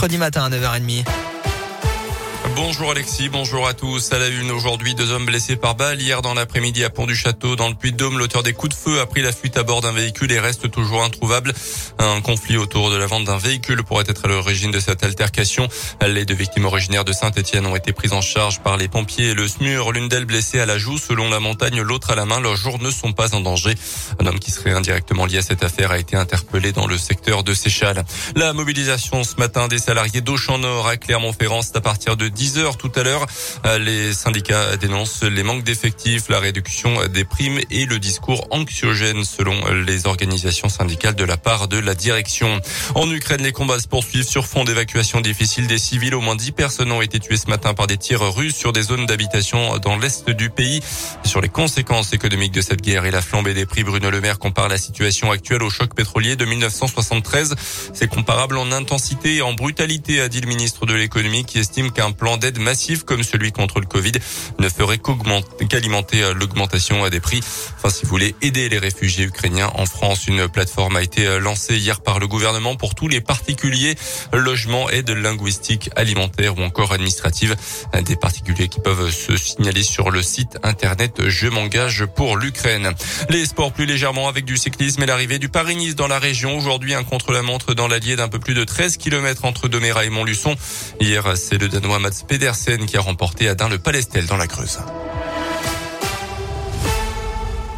mercredi matin à 9h30. Bonjour Alexis, bonjour à tous. À la une aujourd'hui, deux hommes blessés par balle. Hier dans l'après-midi à Pont-du-Château, dans le Puy-de-Dôme, l'auteur des coups de feu a pris la fuite à bord d'un véhicule et reste toujours introuvable. Un conflit autour de la vente d'un véhicule pourrait être à l'origine de cette altercation. Les deux victimes originaires de Saint-Etienne ont été prises en charge par les pompiers et le SMUR. L'une d'elles blessée à la joue selon la montagne, l'autre à la main. Leurs jours ne sont pas en danger. Un homme qui serait indirectement lié à cette affaire a été interpellé dans le secteur de Séchal. La mobilisation ce matin des salariés d'Auchan à Clermont-Ferrand, à partir de 10 heures tout à l'heure. Euh, les syndicats dénoncent les manques d'effectifs, la réduction des primes et le discours anxiogène selon les organisations syndicales de la part de la direction. En Ukraine, les combats se poursuivent sur fond d'évacuation difficile des civils. Au moins 10 personnes ont été tuées ce matin par des tirs russes sur des zones d'habitation dans l'est du pays. Sur les conséquences économiques de cette guerre et la flambée des prix, Bruno Le Maire compare la situation actuelle au choc pétrolier de 1973. C'est comparable en intensité et en brutalité, a dit le ministre de l'économie qui estime qu'un plan d'aide massif comme celui contre le Covid ne ferait qu'alimenter euh, l'augmentation des prix. Enfin, si vous voulez aider les réfugiés ukrainiens en France, une plateforme a été euh, lancée hier par le gouvernement pour tous les particuliers, logements, aide linguistique, alimentaire ou encore administrative. Des particuliers qui peuvent se signaler sur le site internet Je m'engage pour l'Ukraine. Les sports plus légèrement avec du cyclisme et l'arrivée du Paris-Nice dans la région. Aujourd'hui, un contre-la-montre dans l'Allier d'un peu plus de 13 km entre Doméra et Montluçon. Hier, c'est le Danois Mats Pedersen qui a remporté à le Palestel dans la Creuse.